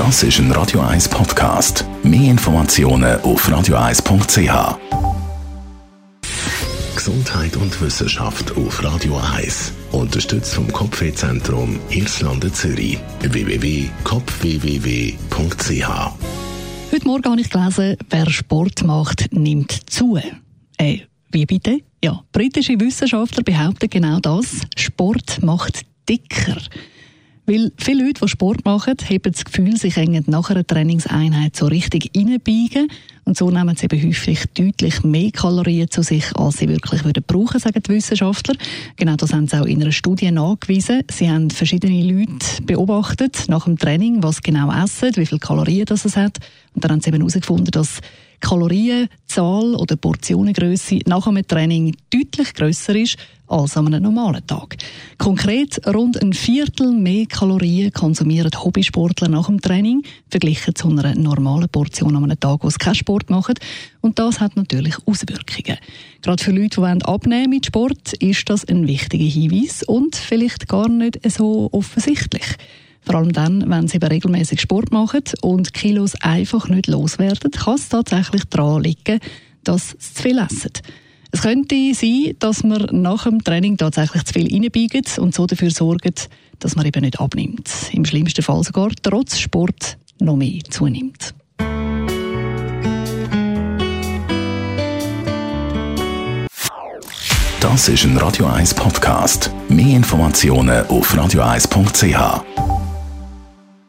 Das ist ein Radio 1 Podcast. Mehr Informationen auf radio1.ch. Gesundheit und Wissenschaft auf Radio 1. Unterstützt vom Kopfwehzentrum Irlande Zürich. www.kopfwww.ch. Heute Morgen habe ich gelesen, wer Sport macht, nimmt zu. Äh, wie bitte? Ja, britische Wissenschaftler behaupten genau das. Sport macht dicker. Weil viele Leute, die Sport machen, haben das Gefühl, können nach einer Trainingseinheit so richtig reinbiegen. Und so nehmen sie eben häufig deutlich mehr Kalorien zu sich, als sie wirklich würden brauchen, sagen die Wissenschaftler. Genau das haben sie auch in einer Studie nachgewiesen. Sie haben verschiedene Leute beobachtet nach dem Training, was genau essen, wie viele Kalorien das es hat. Und dann haben sie eben herausgefunden, dass Kalorienzahl oder Portionengröße nach einem Training deutlich grösser ist als an einem normalen Tag. Konkret rund ein Viertel mehr Kalorien konsumieren Hobbysportler nach dem Training, verglichen zu einer normalen Portion an einem Tag, wo sie keinen Sport machen. Und das hat natürlich Auswirkungen. Gerade für Leute, die abnehmen mit Sport, ist das ein wichtiger Hinweis und vielleicht gar nicht so offensichtlich. Vor allem dann, wenn sie eben regelmäßig Sport machen und Kilos einfach nicht loswerden, kann es tatsächlich daran liegen, dass sie zu viel essen. Es könnte sein, dass man nach dem Training tatsächlich zu viel reinbiegt und so dafür sorgt, dass man eben nicht abnimmt. Im schlimmsten Fall sogar trotz Sport noch mehr zunimmt. Das ist ein Radio 1 Podcast. Mehr Informationen auf radio1.ch.